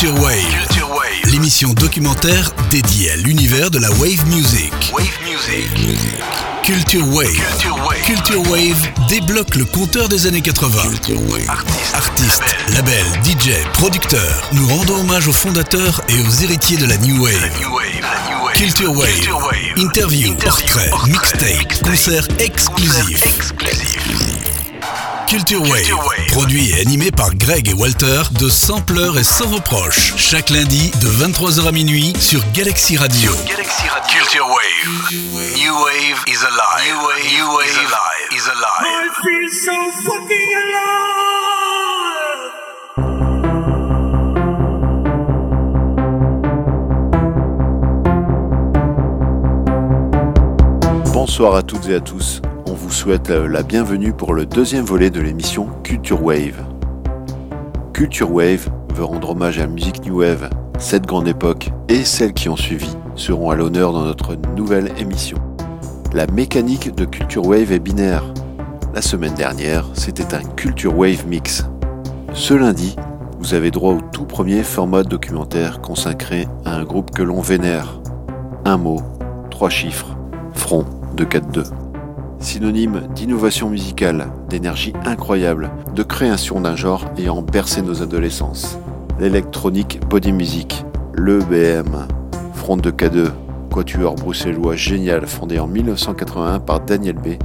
Culture Wave. L'émission documentaire dédiée à l'univers de la wave music. Wave Music. Culture Wave. Culture Wave. Culture Wave débloque le compteur des années 80. Artistes. Labels, DJ, producteurs, nous rendons hommage aux fondateurs et aux héritiers de la New Wave. New Wave. La New Wave. Culture Wave. Culture Wave. Interview, Interview, concerts exclusifs. Exclusif. Culture Wave, Culture Wave. produit et animé par Greg et Walter de Sampleur et sans reproche. Chaque lundi de 23h à minuit sur Galaxy Radio. Galaxy Radio. Culture Wave. New Wave is alive. New Wave, New Wave is alive. Is alive. I feel so fucking alive. Bonsoir à toutes et à tous. Vous souhaite la bienvenue pour le deuxième volet de l'émission Culture Wave. Culture Wave veut rendre hommage à la musique New Wave. Cette grande époque et celles qui ont suivi seront à l'honneur dans notre nouvelle émission. La mécanique de Culture Wave est binaire. La semaine dernière, c'était un Culture Wave Mix. Ce lundi, vous avez droit au tout premier format documentaire consacré à un groupe que l'on vénère. Un mot, trois chiffres, front de 4-2. Synonyme d'innovation musicale, d'énergie incroyable, de création d'un genre ayant bercé nos adolescences. L'électronique body music, l'EBM, front de K2, quatuor bruxellois génial fondé en 1981 par Daniel B,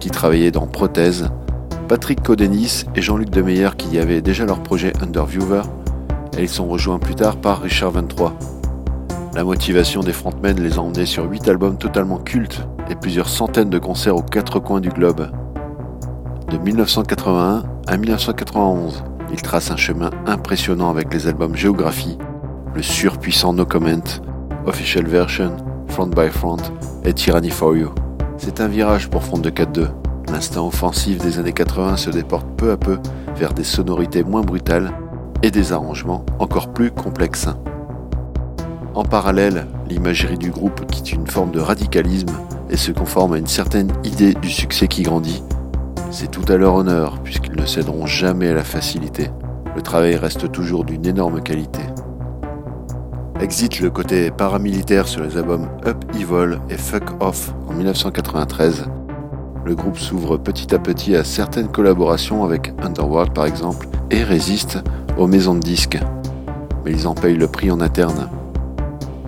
qui travaillait dans Prothèse, Patrick Codenis et Jean-Luc Demeyer qui y avaient déjà leur projet Underviewer, et ils sont rejoints plus tard par Richard 23. La motivation des frontmen les a emmenés sur 8 albums totalement cultes et plusieurs centaines de concerts aux quatre coins du globe. De 1981 à 1991, ils tracent un chemin impressionnant avec les albums Géographie, le surpuissant No Comment, Official Version, Front by Front et Tyranny for You. C'est un virage pour Front de 4-2. L'instinct offensif des années 80 se déporte peu à peu vers des sonorités moins brutales et des arrangements encore plus complexes. En parallèle, l'imagerie du groupe quitte une forme de radicalisme et se conforme à une certaine idée du succès qui grandit. C'est tout à leur honneur, puisqu'ils ne céderont jamais à la facilité. Le travail reste toujours d'une énorme qualité. Exit le côté paramilitaire sur les albums Up Evil et Fuck Off en 1993. Le groupe s'ouvre petit à petit à certaines collaborations avec Underworld par exemple et résiste aux maisons de disques. Mais ils en payent le prix en interne.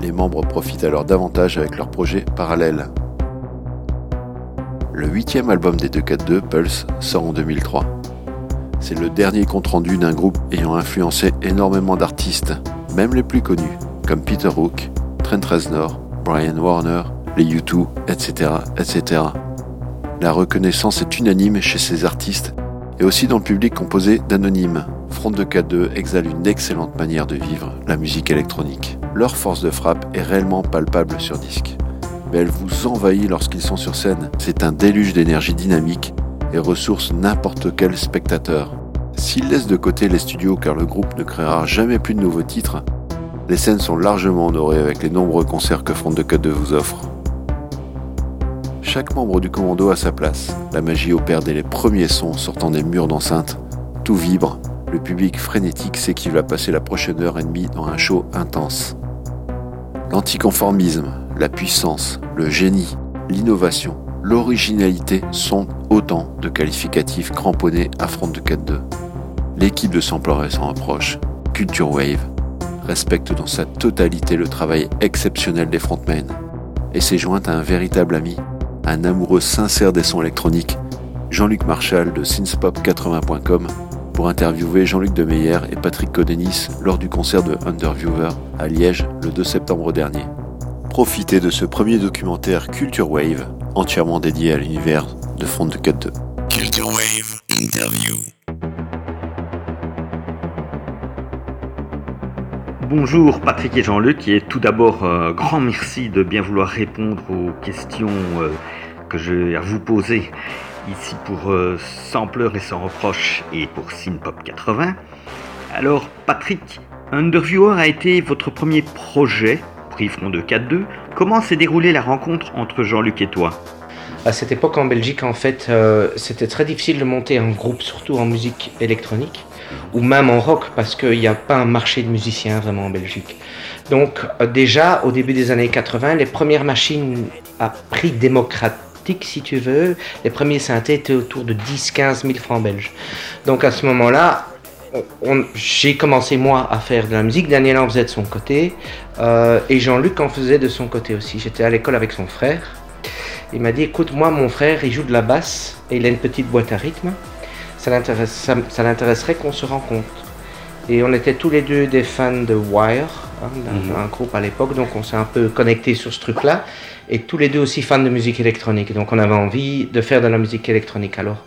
Les membres profitent alors davantage avec leurs projets parallèles. Le huitième album des 242, Pulse, sort en 2003. C'est le dernier compte-rendu d'un groupe ayant influencé énormément d'artistes, même les plus connus, comme Peter Hook, Trent Reznor, Brian Warner, les U2, etc., etc. La reconnaissance est unanime chez ces artistes et aussi dans le public composé d'anonymes. Front de K2 exhale une excellente manière de vivre la musique électronique. Leur force de frappe est réellement palpable sur disque. Mais elle vous envahit lorsqu'ils sont sur scène. C'est un déluge d'énergie dynamique et ressource n'importe quel spectateur. S'ils laissent de côté les studios car le groupe ne créera jamais plus de nouveaux titres, les scènes sont largement honorées avec les nombreux concerts que Front de K2 vous offre. Chaque membre du commando a sa place. La magie opère dès les premiers sons sortant des murs d'enceinte. Tout vibre. Le public frénétique sait qu'il va passer la prochaine heure et demie dans un show intense. L'anticonformisme, la puissance, le génie, l'innovation, l'originalité sont autant de qualificatifs cramponnés à Front de 4-2. L'équipe de Sampler s'en approche. Culture Wave respecte dans sa totalité le travail exceptionnel des frontmen et s'est jointe à un véritable ami, un amoureux sincère des sons électroniques, Jean-Luc Marchal de synthpop80.com pour interviewer Jean-Luc Demeyer et Patrick Codenis lors du concert de Underviewer à Liège le 2 septembre dernier. Profitez de ce premier documentaire Culture Wave entièrement dédié à l'univers de Front de 4-2. Culture Wave Interview. Bonjour Patrick et Jean-Luc et tout d'abord euh, grand merci de bien vouloir répondre aux questions euh, que j'ai à vous poser ici pour euh, Sampler et sans reproche et pour Synpop 80. Alors Patrick, Underviewer a été votre premier projet, prix Front de 4-2. Comment s'est déroulée la rencontre entre Jean-Luc et toi? À cette époque en Belgique, en fait, euh, c'était très difficile de monter un groupe, surtout en musique électronique. ou même en rock, parce qu'il n'y a pas un marché de musiciens vraiment en Belgique. Donc euh, déjà, au début des années 80, les premières machines à prix si tu veux, les premiers synthés étaient autour de 10-15 000 francs belges. Donc à ce moment-là, j'ai commencé moi à faire de la musique, Daniel en faisait de son côté, euh, et Jean-Luc en faisait de son côté aussi. J'étais à l'école avec son frère. Il m'a dit, écoute, moi, mon frère, il joue de la basse et il a une petite boîte à rythme. Ça l'intéresserait qu'on se rencontre. Et on était tous les deux des fans de Wire, hein, mhm. un groupe à l'époque, donc on s'est un peu connecté sur ce truc-là. Et tous les deux aussi fans de musique électronique. Donc on avait envie de faire de la musique électronique alors.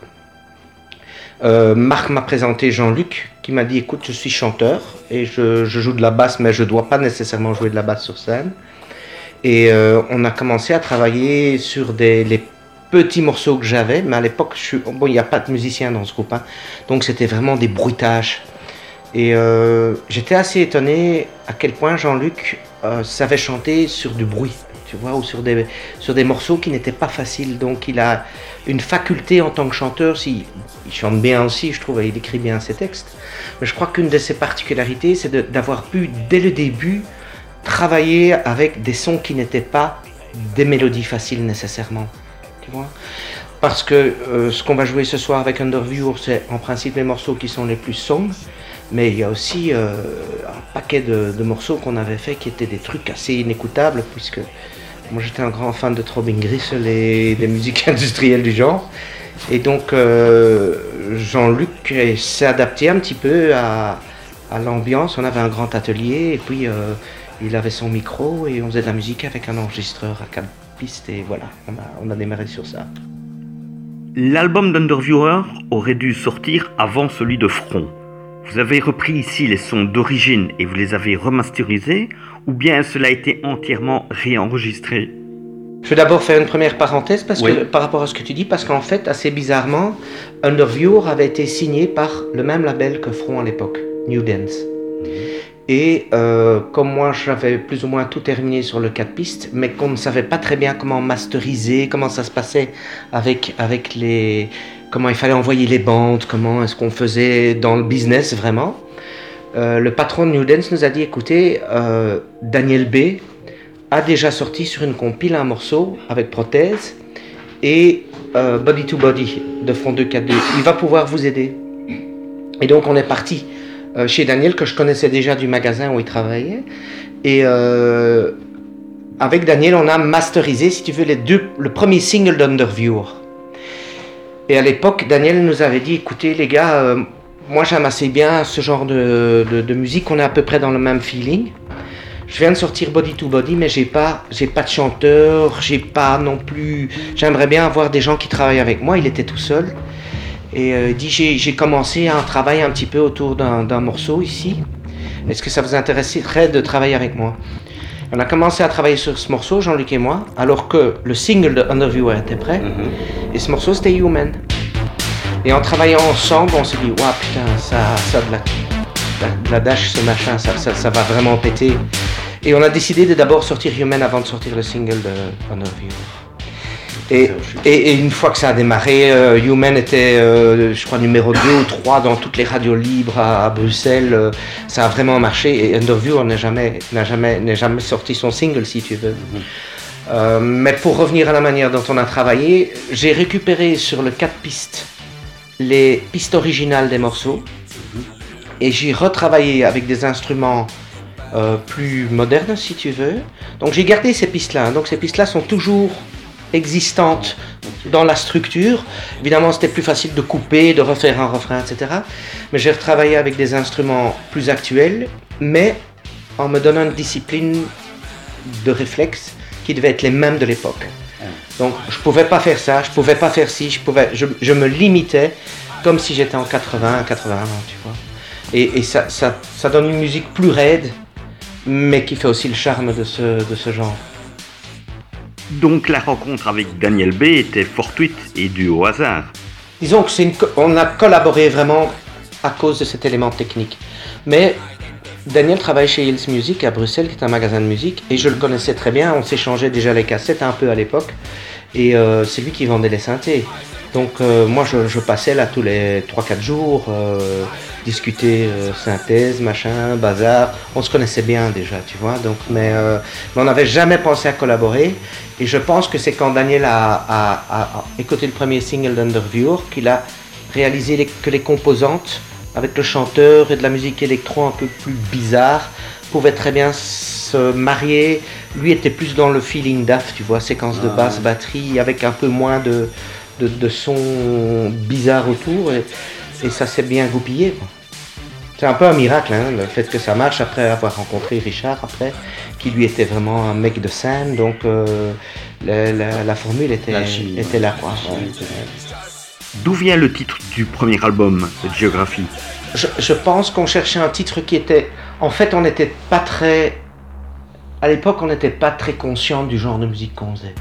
Euh, Marc m'a présenté Jean-Luc qui m'a dit écoute je suis chanteur et je, joue de la basse mais je ne dois pas nécessairement jouer de la basse sur scène. Et euh, on a commencé à travailler sur les petits morceaux que j'avais, mais à l'époque, bon, il n'y a pas de musicien dans ce groupe, hein. donc c'était vraiment des bruitages. Et euh, j'étais assez étonné à quel point Jean-Luc savait chanter sur du bruit tu ou sur des, sur des morceaux qui n'étaient pas faciles. Donc il a une faculté en tant que chanteur, si, il chante bien aussi, je trouve, il écrit bien ses textes. Mais je crois qu'une de ses particularités, c'est d'avoir pu, dès le début, travailler avec des sons qui n'étaient pas des mélodies faciles nécessairement. Tu vois? Parce que euh, ce qu'on va jouer ce soir avec Underview, c'est en principe les morceaux qui sont les plus sombres. Mais il y a aussi euh, un paquet de, de morceaux qu'on avait fait qui étaient des trucs assez inécoutables, puisque moi, j'étais un grand fan de Throbbing Gristle et des musiques industrielles du genre. Et donc, euh, Jean-Luc s'est adapté un petit peu à, l'ambiance. On avait un grand atelier et puis euh, il avait son micro et on faisait de la musique avec un enregistreur à quatre pistes. Et voilà, on a démarré sur ça. L'album d'Underviewer aurait dû sortir avant celui de Front. Vous avez repris ici les sons d'origine et vous les avez remasterisés ou bien cela a été entièrement réenregistré? Je vais d'abord faire une première parenthèse parce que, par rapport à ce que tu dis, parce qu'en fait, assez bizarrement, Underviewer avait été signé par le même label que Front à l'époque, New Dance. Mhm. Et euh, comme moi j'avais plus ou moins tout terminé sur le 4 pistes, mais qu'on ne savait pas très bien comment masteriser, comment ça se passait avec, avec les, comment il fallait envoyer les bandes, comment est-ce qu'on faisait dans le business vraiment. Euh, le patron de New Dance nous a dit écoutez, euh, Daniel B a déjà sorti sur une compile un morceau avec prothèse et euh, Body to Body de Front 242. Il va pouvoir vous aider. Et donc on est parti chez Daniel que je connaissais déjà du magasin où il travaillait. Et avec Daniel, on a masterisé, si tu veux, les deux, le premier single d'Underviewer. Et à l'époque, Daniel nous avait dit écoutez les gars, moi j'aime assez bien ce genre de, musique, on est à peu près dans le même feeling. Je viens de sortir Body to Body, mais j'ai pas, j'ai pas de chanteur, j'ai pas non plus. J'aimerais bien avoir des gens qui travaillent avec moi. Il était tout seul. Et euh, dit j'ai commencé un travail un petit peu autour d'un morceau ici. Est-ce que ça vous intéresserait de travailler avec moi? On a commencé à travailler sur ce morceau, Jean-Luc et moi, alors que le single de Underviewer était prêt. Mm-hmm. Et ce morceau c'était Human. Et en travaillant ensemble, on s'est dit, waouh, putain, ça, ça de la, dash, ce machin, ça, ça, va vraiment péter. Et on a décidé de d'abord sortir Human avant de sortir le single de Honor Et, et, une fois que ça a démarré, euh, Human était, euh, je crois, numéro 2 ou 3 dans toutes les radios libres à, Bruxelles. Euh, ça a vraiment marché. Et Underview n'a jamais, jamais, jamais sorti son single, si tu veux. Mm-hmm. mais pour revenir à la manière dont on a travaillé, j'ai récupéré sur le 4 pistes les pistes originales des morceaux et j'ai retravaillé avec des instruments euh, plus modernes si tu veux. Donc j'ai gardé ces pistes-là. Hein. Donc ces pistes-là sont toujours existantes dans la structure. Évidemment c'était plus facile de couper, de refaire un refrain, etc. Mais j'ai retravaillé avec des instruments plus actuels, mais en me donnant une discipline de réflexe qui devait être les mêmes de l'époque. Donc je pouvais pas faire ça, je pouvais pas faire ci, je, pouvais, je, me limitais comme si j'étais en 80, 81, tu vois. Et, ça, ça, ça, donne une musique plus raide, mais qui fait aussi le charme de ce, de ce genre. Donc la rencontre avec Daniel B était fortuite et due au hasard. Disons que c'est une, on a collaboré vraiment à cause de cet élément technique. Mais Daniel travaille chez Hills Music à Bruxelles, qui est un magasin de musique, et je le connaissais très bien. On s'échangeait déjà les cassettes un peu à l'époque, et euh, c'est lui qui vendait les synthés. Donc euh, moi je, je passais là tous les 3-4 jours, euh, discuter euh, synthèse, machin, bazar. On se connaissait bien déjà, tu vois. Donc, mais, mais on n'avait jamais pensé à collaborer. Et je pense que c'est quand Daniel a, a- a- a écouté le premier single d'Underviewer qu'il a réalisé les- que les composantes avec le chanteur et de la musique électro un peu plus bizarre pouvaient très bien se marier. Lui était plus dans le feeling DAF, tu vois, séquence de basse, batterie, avec un peu moins de, de, de son bizarre autour. Et, et ça s'est bien goupillé. quoi. C'est un peu un miracle, hein, le fait que ça marche après avoir rencontré Richard, après, qui lui était vraiment un mec de scène. Donc euh, la, la- la formule était, là. Quoi. D'où vient le titre du premier album, Géographie Je, je pense qu'on cherchait un titre qui était. En fait, on n'était pas très. À l'époque, on n'était pas très conscient du genre de musique qu'on faisait.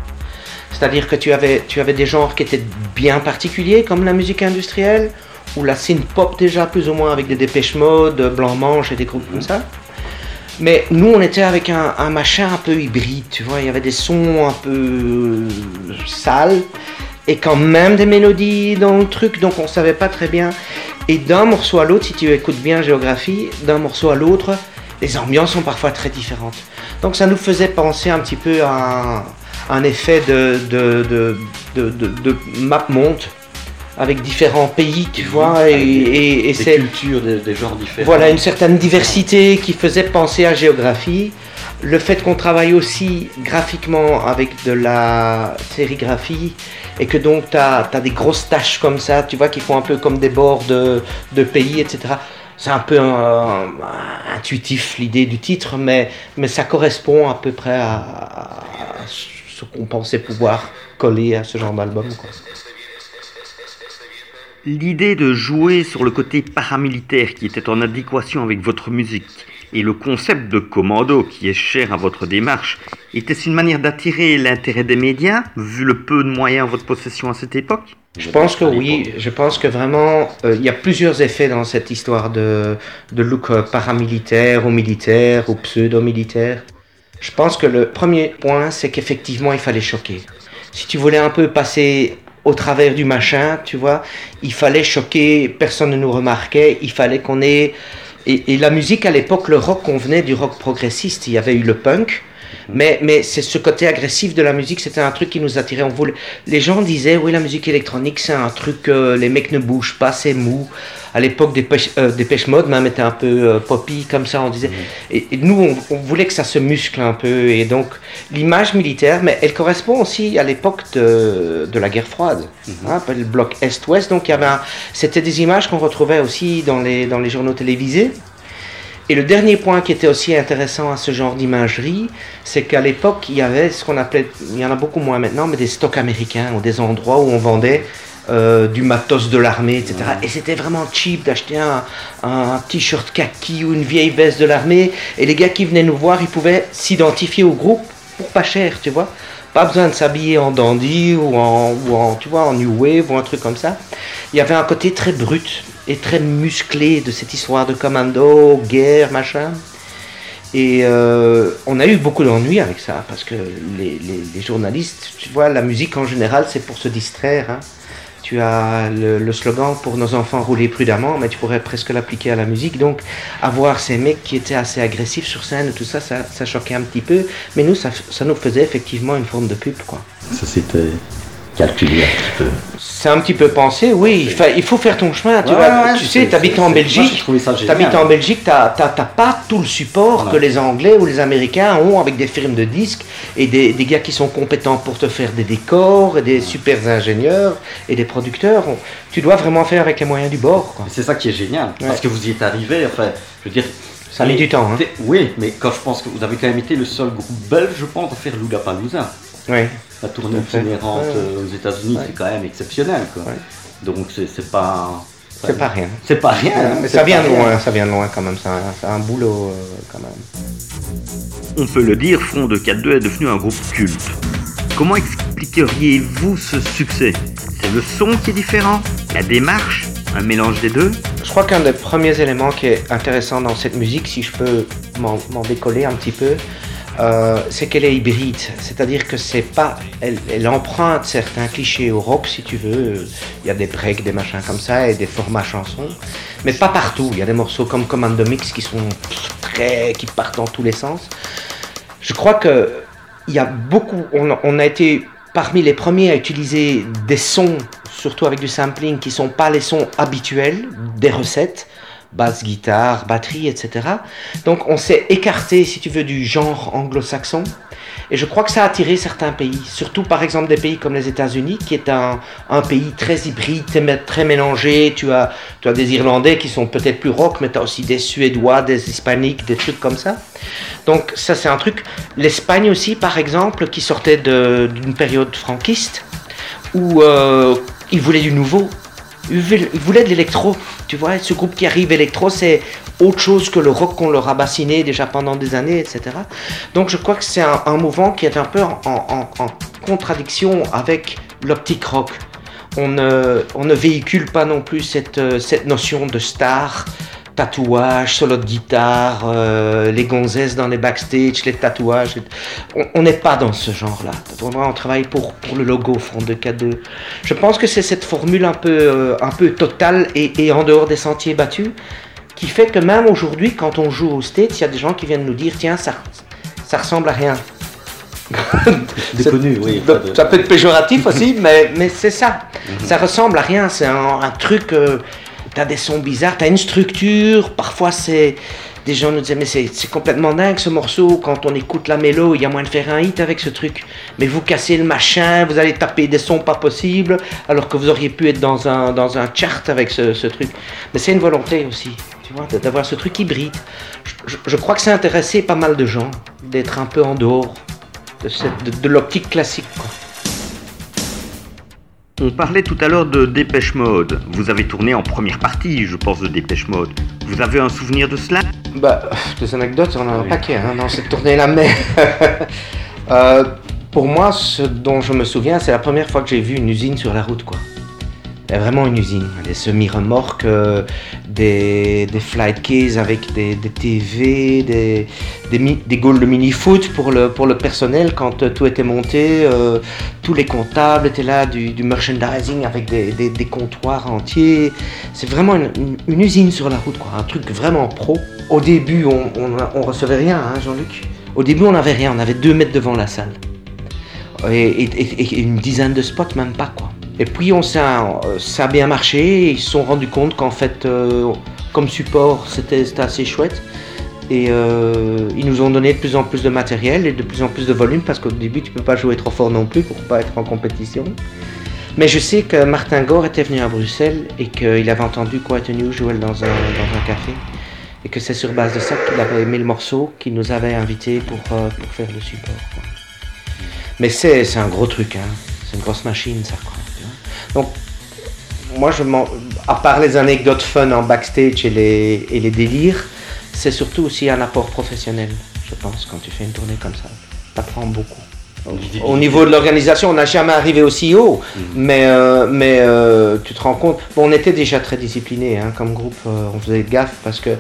C'est-à-dire que tu avais, tu avais des genres qui étaient bien particuliers, comme la musique industrielle, ou la synth-pop déjà, plus ou moins, avec des dépêches mode, blanc-manche et des groupes comme ça. Mais nous, on était avec un, un machin un peu hybride, tu vois. Il y avait des sons un peu euh, sales et quand même des mélodies dans le truc, donc on savait pas très bien. Et d'un morceau à l'autre, si tu écoutes bien géographie, d'un morceau à l'autre, les ambiances sont parfois très différentes. Donc ça nous faisait penser un petit peu à un, effet de, de, de, de, map monte avec différents pays, tu vois, et, des- et, et Des c'est cultures, des, des genres différents. voilà, une certaine diversité qui faisait penser à géographie. Le fait qu'on travaille aussi graphiquement avec de la sérigraphie et que donc tu as, des grosses taches comme ça, tu vois, qui font un peu comme des bords de, de pays, etc. C'est un peu euh, intuitif l'idée du titre, mais, mais ça correspond à peu près à, à ce qu'on pensait pouvoir coller à ce genre d'album. L'idée de jouer sur le côté paramilitaire qui était en adéquation avec votre musique et le concept de commando qui est cher à votre démarche, était-ce une manière d'attirer l'intérêt des médias, vu le peu de moyens en votre possession à cette époque? Je pense que oui, je pense que vraiment, euh, il y a plusieurs effets dans cette histoire de, de look euh, paramilitaire ou militaire ou pseudo-militaire. Je pense que le premier point, c'est qu'effectivement, il fallait choquer. Si tu voulais un peu passer au travers du machin, tu vois, il fallait choquer, personne ne nous remarquait, il fallait qu'on ait... Et, la musique à l'époque, le rock convenait du rock progressiste, il y avait eu le punk, mais, mais c'est ce côté agressif de la musique, c'était un truc qui nous attirait. On voulait... Les gens disaient, oui, la musique électronique, c'est un truc, euh, les mecs ne bougent pas, c'est mou. À l'époque, des pêches, euh, Mode même était un peu euh, poppy, comme ça, on disait. Et, et nous, on, on voulait que ça se muscle un peu. Et donc, l'image militaire, mais elle correspond aussi à l'époque de, de la guerre froide, hein, le bloc Est-Ouest. Donc, il y avait un- c'était des images qu'on retrouvait aussi dans les, dans les journaux télévisés. Et le dernier point qui était aussi intéressant à ce genre d'imagerie, c'est qu'à l'époque, il y avait ce qu'on appelait, il y en a beaucoup moins maintenant, mais des stocks américains ou des endroits où on vendait euh, du matos de l'armée, etc. Et c'était vraiment cheap d'acheter un, un t-shirt kaki ou une vieille veste de l'armée. Et les gars qui venaient nous voir, ils pouvaient s'identifier au groupe pour pas cher, tu vois. Pas besoin de s'habiller en dandy ou en, ou en, tu vois, en new wave ou un truc comme ça. Il y avait un côté très brut et très musclé de cette histoire de commando, guerre, machin. Et euh, on a eu beaucoup d'ennuis avec ça, parce que les, les- journalistes, tu vois, la musique en général, c'est pour se distraire. hein. Tu as le, slogan pour nos enfants rouler prudemment, mais tu pourrais presque l'appliquer à la musique. Donc, avoir ces mecs qui étaient assez agressifs sur scène, tout ça, ça, ça choquait un petit peu. Mais nous, ça, ça nous faisait effectivement une forme de pub, quoi. Ça c'était calculé un petit peu. C'est un petit peu pensé, oui. Il, fa- il faut faire ton chemin. Tu, Ouais, vois, ouais, tu sais, tu habites en Belgique. Tu en Belgique, tu n'as pas tout le support que les Anglais ou les Américains ont avec des firmes de disques et des, des gars qui sont compétents pour te faire des décors et des super ingénieurs et des producteurs. Tu dois vraiment faire avec les moyens du bord. C'est ça qui est génial, parce que vous y êtes arrivé, enfin, je veux dire... Ça a mis du temps, hein. Oui, mais quand je pense que vous avez quand même été le seul groupe belge, je pense, à faire Lollapalooza. Oui. La tournée itinérante Ouais, euh, aux États-Unis, c'est quand même exceptionnel, quoi. Ouais. Donc c'est pas... C'est pas rien. C'est pas rien. hein, Mais ça vient de loin, ça vient de loin quand même. C'est un, boulot euh, quand même. On peut le dire, Front de 4-2 est devenu un groupe culte. Comment expliqueriez-vous ce succès? C'est le son qui est différent? La démarche? Un mélange des deux? Je crois qu'un des premiers éléments qui est intéressant dans cette musique, si je peux m'en décoller un petit peu, euh, c'est qu'elle est hybride. C'est-à-dire que c'est pas, elle, elle emprunte certains clichés au rock, si tu veux. Il y a des breaks, des machins comme ça, et des formats chansons, mais pas partout. Il y a des morceaux comme Commando Mix qui sont très, qui partent dans tous les sens. Je crois que il y a beaucoup, on, on a été parmi les premiers à utiliser des sons, surtout avec du sampling, qui sont pas les sons habituels des recettes basse, guitare, batterie, etc. Donc on s'est écarté, si tu veux, du genre anglo-saxon. Et je crois que ça a attiré certains pays, surtout par exemple des pays comme les États-Unis, qui est un, un pays très hybride, très- mélangé. Tu as, tu as des Irlandais qui sont peut-être plus rock, mais tu as aussi des Suédois, des Hispaniques, des trucs comme ça. Donc ça c'est un truc. L'Espagne aussi, par exemple, qui sortait d'une période franquiste, où euh, ils voulaient du nouveau. Ils voulaient de l'électro. Tu vois, ce groupe qui arrive électro, c'est autre chose que le rock qu'on leur a bassiné déjà pendant des années, etc. Donc je crois que c'est un, mouvement qui est un peu en, contradiction avec l'optique rock. On ne, véhicule pas non plus cette, euh, cette notion de star, tatouage, solo de guitare, euh, les gonzesses dans les backstage, les tatouages. On- n'est pas dans ce genre-là. On travaille pour, pour le logo Front de K2. Je pense que c'est cette formule un peu, euh, un peu totale et, et en dehors des sentiers battus qui fait que même aujourd'hui, quand on joue au States, il y a des gens qui viennent nous dire tiens, ça, ça ressemble à rien. Déconnu, oui. Ça- peut être péjoratif aussi, mais, mais c'est ça. Ça ressemble à rien. C'est un, un truc. euh, t'as des sons bizarres, t'as une structure. Parfois, c'est. Des gens nous disaient, mais c'est complètement dingue ce morceau. Quand on écoute la mélo, il y a moyen de faire un hit avec ce truc. Mais vous cassez le machin, vous allez taper des sons pas possibles, alors que vous auriez pu être dans un, dans chart avec ce, truc. Mais c'est une volonté aussi, tu vois, d'avoir ce truc hybride. Je, je- crois que c'est intéressé pas mal de gens d'être un peu en dehors de, l'optique classique. On parlait tout à l'heure de Dépêche Mode. Vous avez tourné en première partie, je pense, de Dépêche Mode. Vous avez un souvenir de cela? Bah, des anecdotes, on en a un paquet hein, dans cette tournée-là, mais euh, pour moi, ce dont je me souviens, c'est la première fois que j'ai vu une usine sur la route, quoi. A vraiment une usine, des semi-remorques, euh, des, flight cases avec des, des TV, des, des, des goals de mini-foot pour le, pour le personnel quand euh, tout était monté. euh, tous les comptables étaient là, du, merchandising avec des, comptoirs entiers. C'est vraiment une, usine sur la route, quoi, un truc vraiment pro. Au début, on, on, recevait rien, hein, Jean-Luc. Au début, on n'avait rien, on avait deux mètres devant la salle. Et- et une dizaine de spots, même pas, quoi. Et puis, on euh, ça a bien marché, ils se sont rendus compte qu'en fait, euh, comme support, c'était, assez chouette. Et euh, ils nous ont donné de plus en plus de matériel et de plus en plus de volume parce qu'au début tu peux pas jouer trop fort non plus pour pas être en compétition. Mais je sais que Martin Gore était venu à Bruxelles et qu'il avait entendu Unusual dans un, dans un café. Et que c'est sur base de ça qu'il avait aimé le morceau, qu'il nous avait invités pour, faire le support. Mais c'est, un gros truc, hein. c'est une grosse machine ça. Quoi. Donc moi, je m'en- à part les anecdotes fun en backstage et les, et les délires, c'est surtout aussi un apport professionnel, je pense, quand tu fais une tournée comme ça. T'apprends beaucoup. Au niveau de l'organisation, on n'a jamais arrivé aussi haut, mais, euh, mais euh, tu te rends compte, bon, on était déjà très disciplinés hein, comme groupe, euh, on faisait gaffe parce que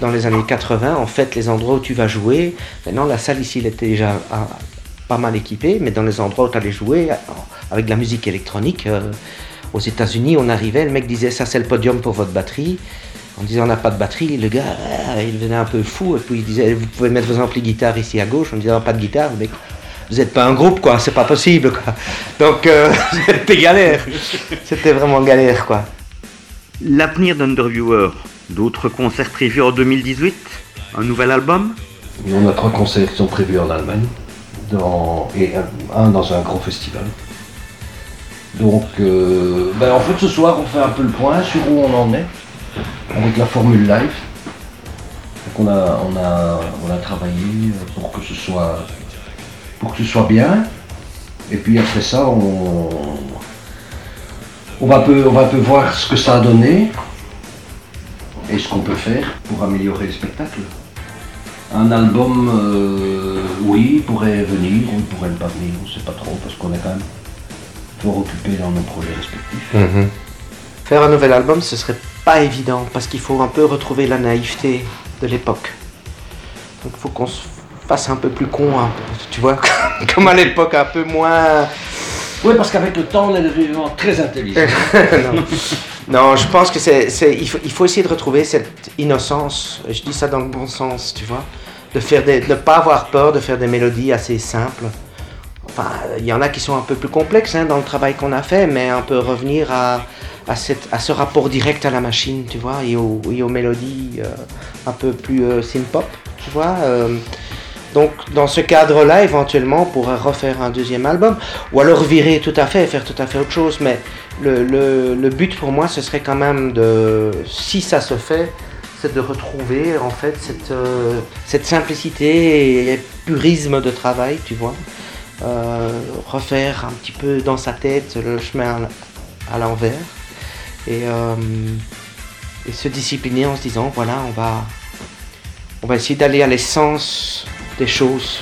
dans les années 80, en fait, les endroits où tu vas jouer, maintenant la salle ici, elle était déjà ah, pas mal équipée, mais dans les endroits où tu allais jouer, euh, avec de la musique électronique, euh, aux États-Unis, on arrivait, le mec disait ça c'est le podium pour votre batterie. On disait on n'a pas de batterie, le gars ah, il devenait un peu fou et puis il disait vous pouvez mettre vos amplis guitare ici à gauche. On disait Ah, pas de guitare, mais vous n'êtes pas un groupe quoi, c'est pas possible quoi. Donc euh, c'était galère, c'était vraiment galère quoi. L'avenir d'Underviewer, d'autres concerts prévus en 2018 Un nouvel album? On a trois concerts qui sont prévus en Allemagne dans, et un, dans un gros festival. Donc, euh, ben, en fait, ce soir, on fait un peu le point sur où on en est avec la formule live. Donc, on a, on a, on a travaillé pour que ce soit, pour que ce soit bien. Et puis après ça, on, on, va un peu, on va un peu voir ce que ça a donné et ce qu'on peut faire pour améliorer le spectacle. Un album, euh, oui, il pourrait venir, ou il pourrait ne pas venir, on ne sait pas trop, parce qu'on est quand même fort occupé dans nos projets respectifs. Faire un nouvel album, ce serait pas évident parce qu'il faut un peu retrouver la naïveté de l'époque. Donc faut qu'on se- fasse un peu plus con, tu vois, comme à l'époque, un peu moins. Oui, parce qu'avec le temps, on est devenu vraiment très intelligent. non. Je pense que c'est, c'est- il, faut, il faut essayer de retrouver cette innocence. Je dis ça dans le bon sens, tu vois. De faire des, de ne pas avoir peur de faire des mélodies assez simples. Enfin, il y en a qui sont un peu plus complexes hein, dans le travail qu'on a fait, mais on peut revenir à, à, cette, à ce rapport direct à la machine, tu vois, et aux, et aux mélodies euh, un peu plus euh, synth-pop, tu vois. euh. donc, dans ce cadre-là, éventuellement, on pourrait refaire un deuxième album, ou alors virer tout à fait faire tout à fait autre chose, mais le, but pour moi, ce serait quand même de, si ça se fait, c'est de retrouver en fait cette, euh, simplicité et purisme de travail, tu vois. Euh, refaire un petit peu dans sa tête le chemin à l'envers et, euh, et se discipliner en se disant voilà, on va, on va essayer d'aller à l'essence des choses.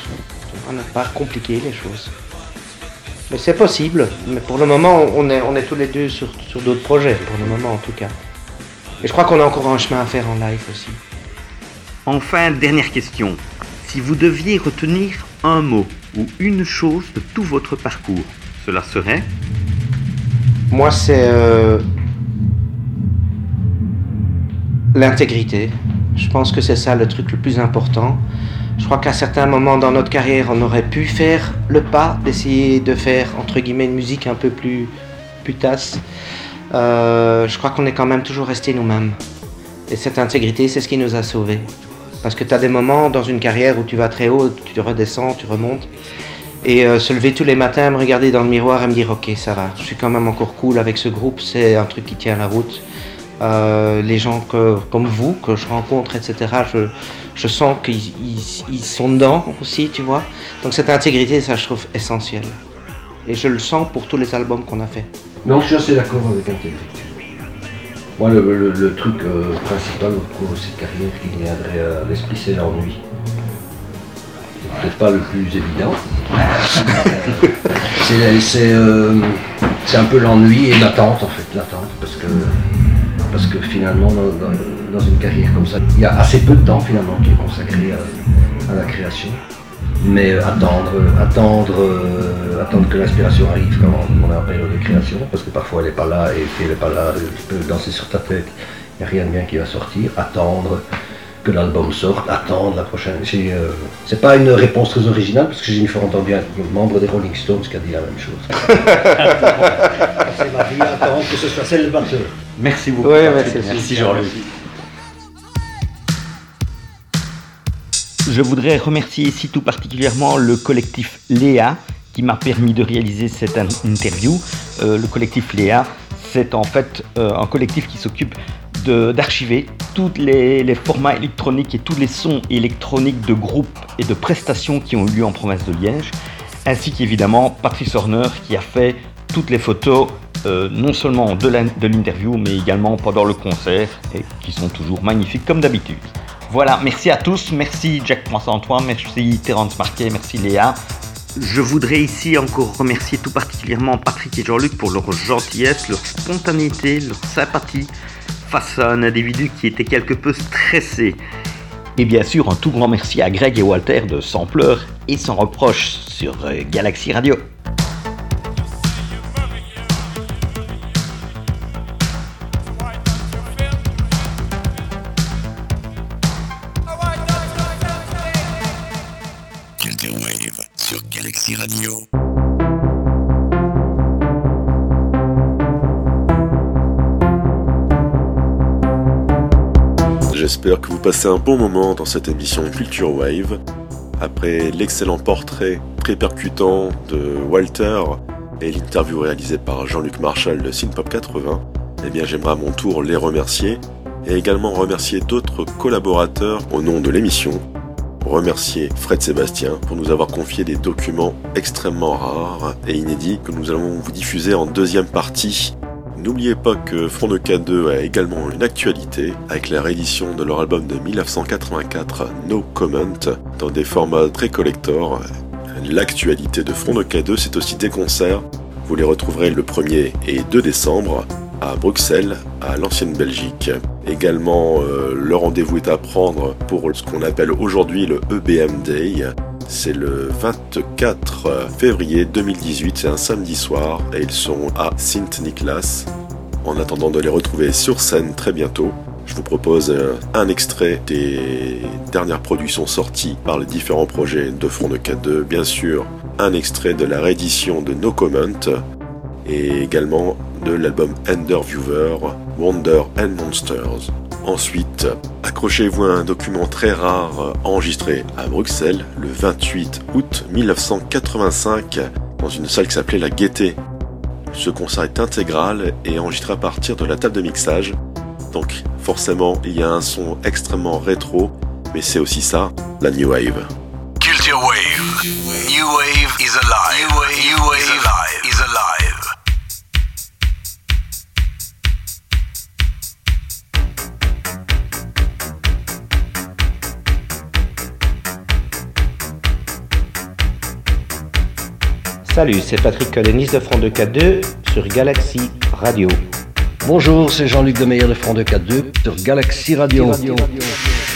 On ne pas compliquer les choses. Mais c'est possible. Mais pour le moment, on est, on est tous les deux sur, sur d'autres projets, pour le moment en tout cas. Et je crois qu'on a encore un chemin à faire en live aussi. Enfin, dernière question. Si vous deviez retenir un mot ou une chose de tout votre parcours, cela serait? Moi, c'est euh, l'intégrité. Je pense que c'est ça le truc le plus important. Je crois qu'à certains moments dans notre carrière, on aurait pu faire le pas d'essayer de faire, entre guillemets, une musique un peu plus putasse. Euh, je crois qu'on est quand même toujours resté nous-mêmes. Et cette intégrité, c'est ce qui nous a sauvés. Parce que tu as des moments dans une carrière où tu vas très haut, tu redescends, tu remontes. Et euh, se lever tous les matins, me regarder dans le miroir et me dire ok ça va, je suis quand même encore cool avec ce groupe, c'est un truc qui tient la route. Euh, les gens que, comme vous que je rencontre, etc., je, je sens qu'ils ils- ils sont dedans aussi, tu vois. Donc cette intégrité, ça je trouve essentiel. Et je le sens pour tous les albums qu'on a fait. Non, je suis assez d'accord avec intégrité. Moi, le, le- le truc euh, principal au cours de cette carrière qui me viendrait à l'esprit, c'est l'ennui. C'est peut-être pas le plus évident. c'est euh, c'est un peu l'ennui et l'attente, en fait, l'attente, parce que, parce que finalement, dans, une carrière comme ça, il y a assez peu de temps finalement qui est consacré à, la création. Mais euh, attendre, euh, attendre, euh, attendre que l'inspiration arrive quand on est en période de création, parce que parfois elle n'est pas là, et si elle n'est pas là, tu peux danser sur ta tête, il n'y a rien de bien qui va sortir. Attendre que l'album sorte, attendre la prochaine. C'est euh, c'est pas une réponse très originale, parce que j'ai une fois entendu un membre des Rolling Stones qui a dit la même chose. C'est ma vie, attendre que ce soit celle de batteur. Merci beaucoup. Ouais, c'est Merci Jean-Luc. Je voudrais remercier ici tout particulièrement le collectif Léa qui m'a permis de réaliser cette in- interview. Euh, le collectif Léa, c'est en fait euh, un collectif qui s'occupe de- d'archiver tous les, formats électroniques et tous les sons électroniques de groupes et de prestations qui ont eu lieu en province de Liège, ainsi qu'évidemment Patrice Horner qui a fait toutes les photos euh, non seulement de l'interview mais également pendant le concert et qui sont toujours magnifiques comme d'habitude. Voilà, merci à tous, merci Jack François-Antoine, merci Terence Marquet, merci Léa. Je voudrais ici encore remercier tout particulièrement Patrick et Jean-Luc pour leur gentillesse, leur spontanéité, leur sympathie face à un individu qui était quelque peu stressé. Et bien sûr, un tout grand merci à Greg et Walter de Sans pleurs et sans reproche sur euh, sur Galaxy Radio. J'espère que vous passez un bon moment dans cette émission Culture Wave. Après l'excellent portrait très percutant de Walter et l'interview réalisée par Jean-Luc Marshall de Synpop 80, eh bien j'aimerais à mon tour les remercier et également remercier d'autres collaborateurs au nom de l'émission. Remercier Fred Sébastien pour nous avoir confié des documents extrêmement rares et inédits que nous allons vous diffuser en deuxième partie N'oubliez pas que Front de K2 a également une actualité avec la réédition de leur album de 1984 No Comment dans des formats très collector. L'actualité de Front de K2 c'est aussi des concerts. Vous les retrouverez le 1er et 2 décembre à Bruxelles, à l'ancienne Belgique. Également, euh, le rendez-vous est à prendre pour ce qu'on appelle aujourd'hui le EBM Day. C'est le 24 février 2018, c'est un samedi soir et ils sont à Saint-Nicolas. En attendant de les retrouver sur scène très bientôt, je vous propose euh, un extrait des dernières productions sorties par les différents projets de Front de K2. Bien sûr, un extrait de la réédition de No Comment et également de l'album Ender Viewer, Wonder and Monsters. Ensuite, accrochez-vous à un document très rare enregistré à Bruxelles le 28 août 1985 dans une salle qui s'appelait La Gaîté. Ce concert est intégral et enregistré à partir de la table de mixage. Donc forcément, il y a un son extrêmement rétro, mais c'est aussi ça, la New Wave. Salut, c'est Patrick Codenis de Front de 4.2 sur Galaxy Radio. Bonjour, c'est Jean-Luc Demeyer de Front de 4.2 sur Galaxy Radio. There's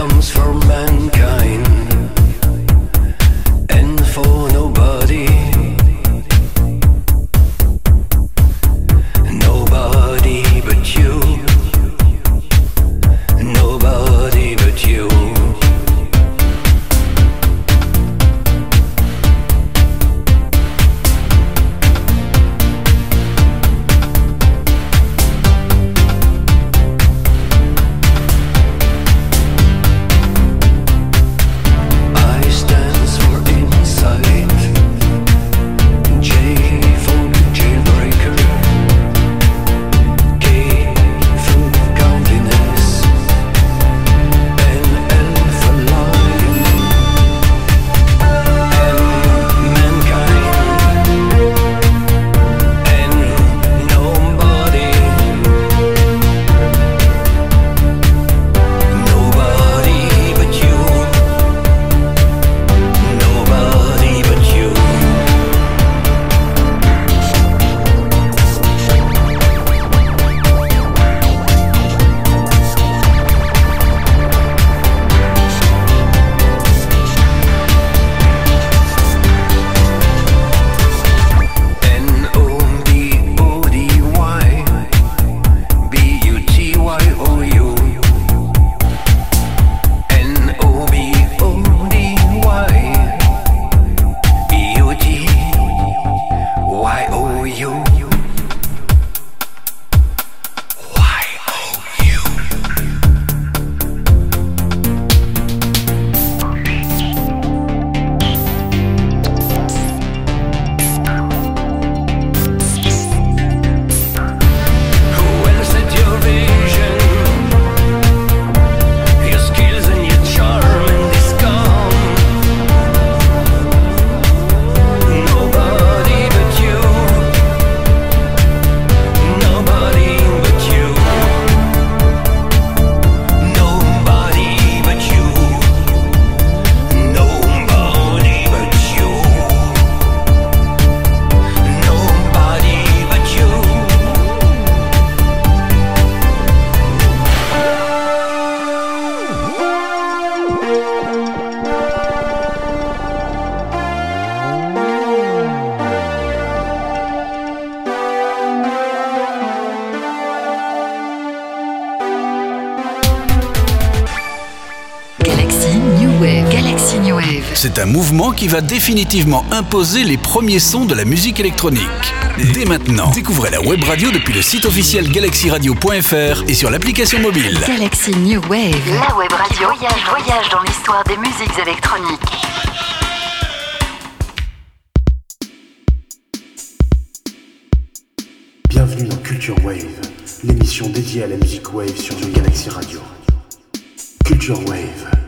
comes from mankind. Un mouvement qui va définitivement imposer les premiers sons de la musique électronique. Dès maintenant, découvrez la web radio depuis le site officiel galaxyradio.fr et sur l'application mobile. Galaxy New Wave. La web radio voyage, voyage dans l'histoire des musiques électroniques. Bienvenue dans Culture Wave, l'émission dédiée à la musique wave sur une Galaxy Radio. Culture Wave.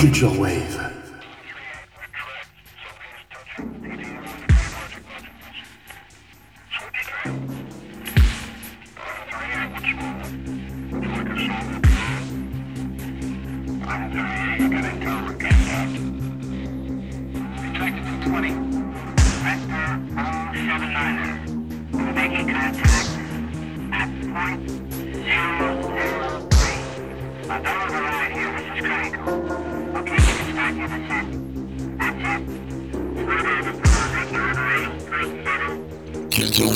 Culture Wave. Place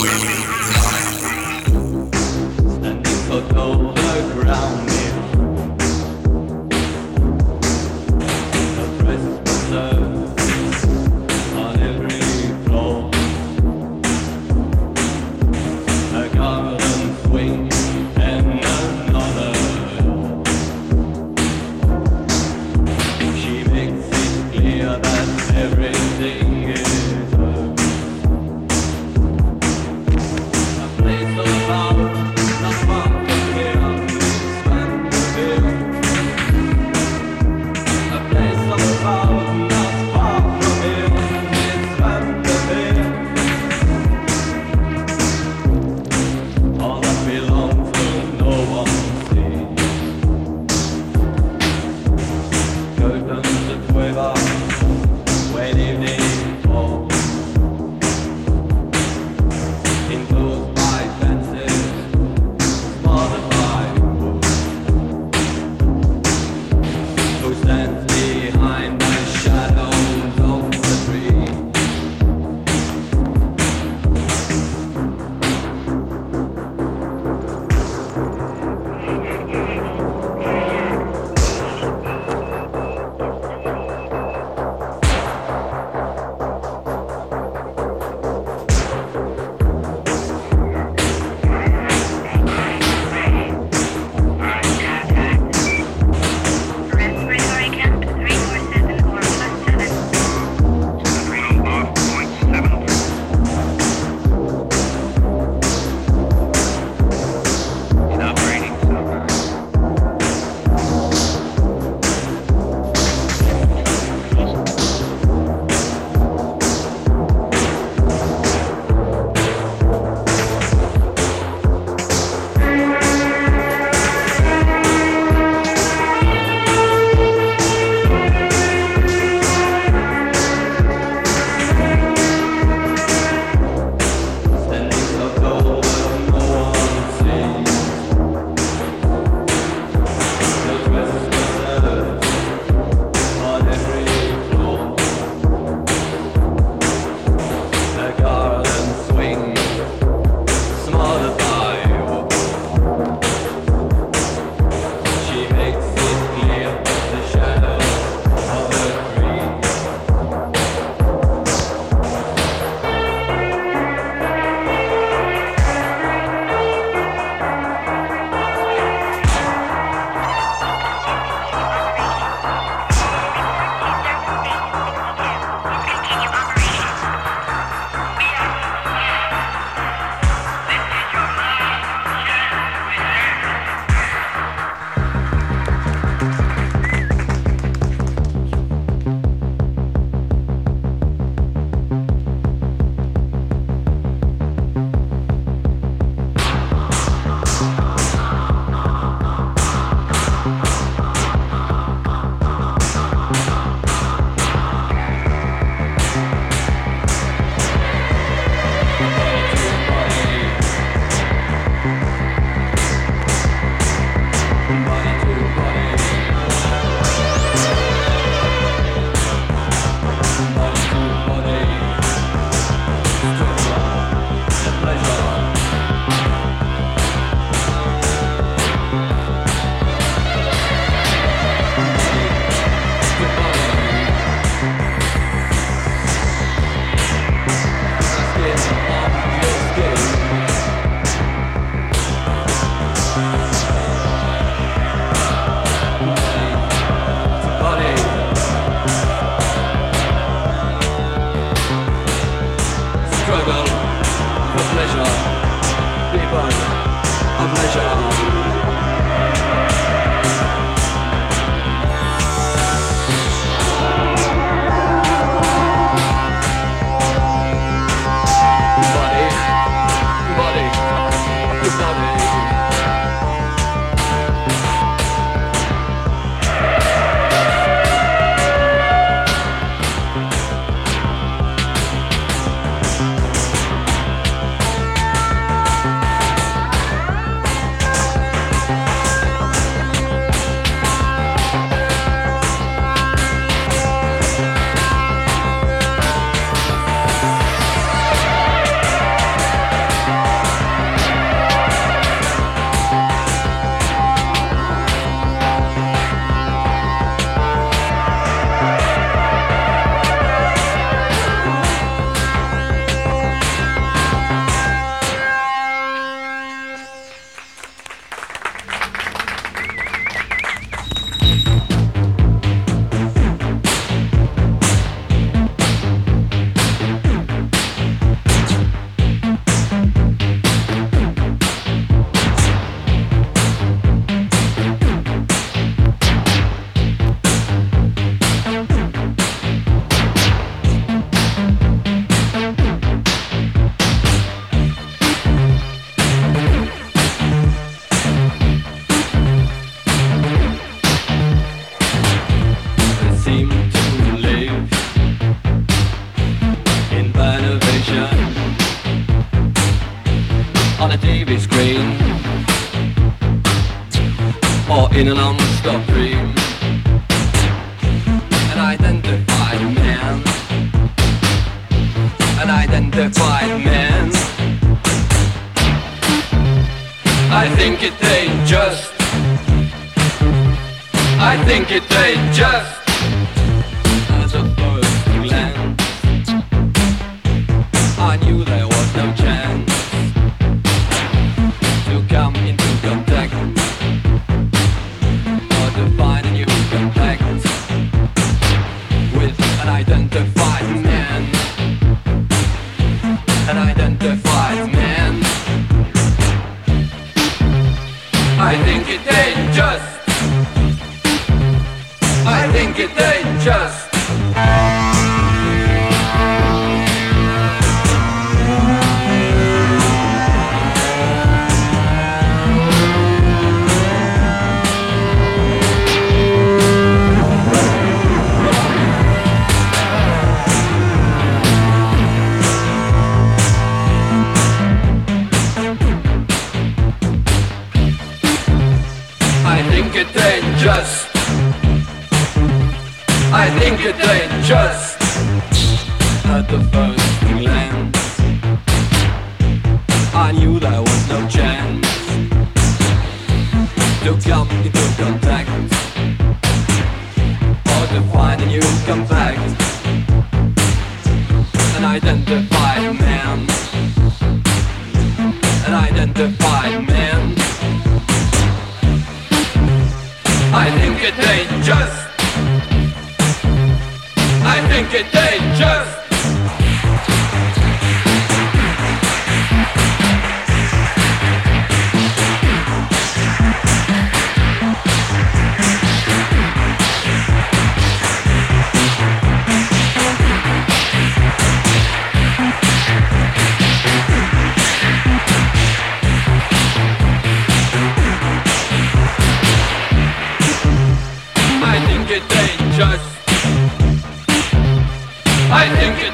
I think it dangerous. I think it dangerous. it dangerous. I think it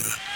alive.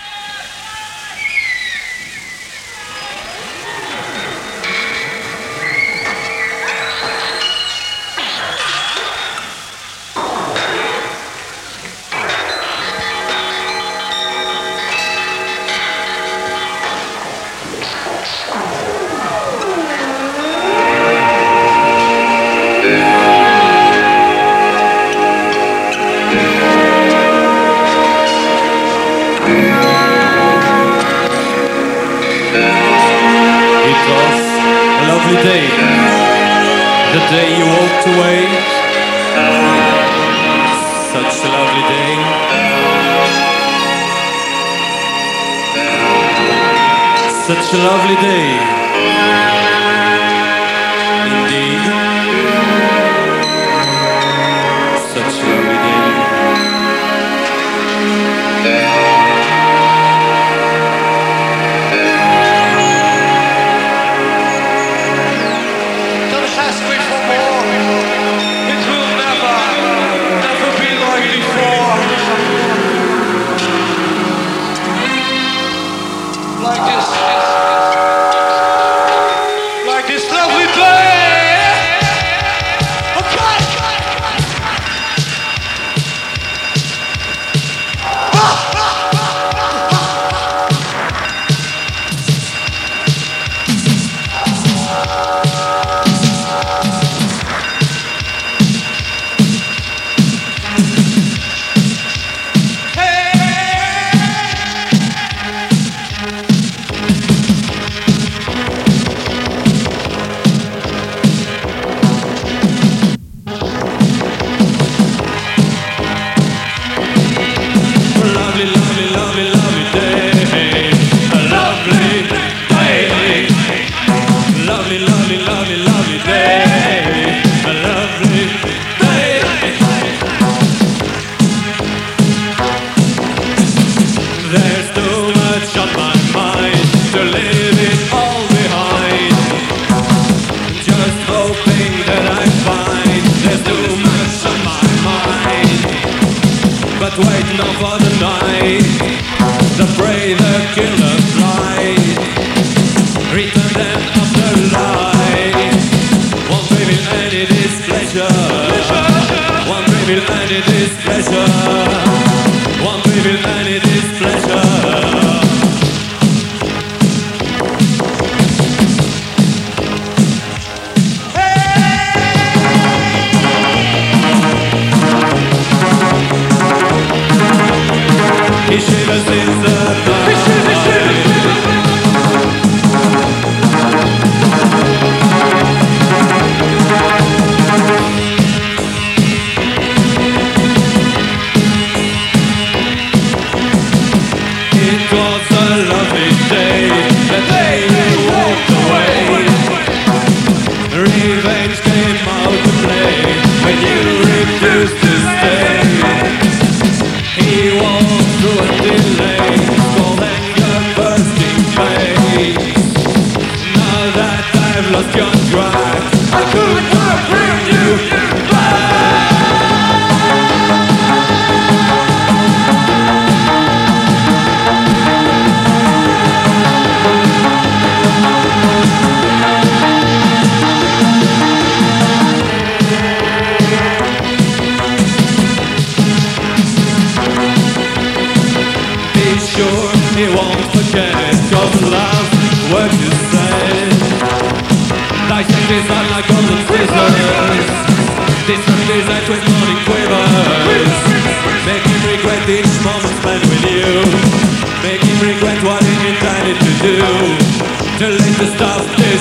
stop stars.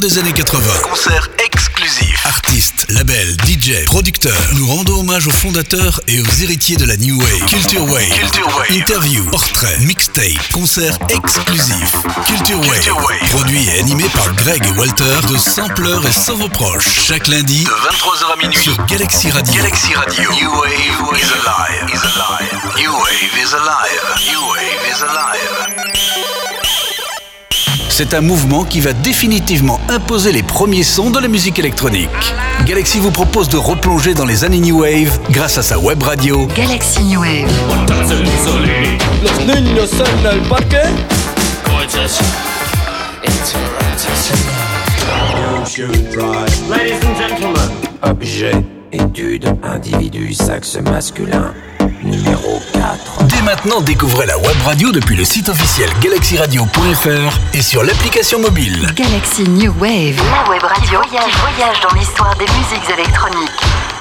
Des années 80. Concert exclusif. Artistes, labels, DJ, producteur, nous rendons hommage aux fondateurs et aux héritiers de la New Wave. Culture Wave. Culture Wave. Interview, portrait, mixtape, concert exclusif. Culture Wave. Produit et animé par Greg et Walter de Sampleur et sans reproche. Chaque lundi De 23h à minuit. sur Galaxy Radio. Galaxy Radio. New Wave is alive. Is alive. New Wave is alive. New Wave is alive. C'est un mouvement qui va définitivement imposer les premiers sons de la musique électronique. Galaxy vous propose de replonger dans les années New Wave grâce à sa web radio Galaxy New Wave. Objet, étude, individu, sexe masculin. Numéro 4. Dès maintenant, découvrez la web radio depuis le site officiel galaxyradio.fr et sur l'application mobile. Galaxy New Wave. La web radio voyage, voyage dans l'histoire des musiques électroniques.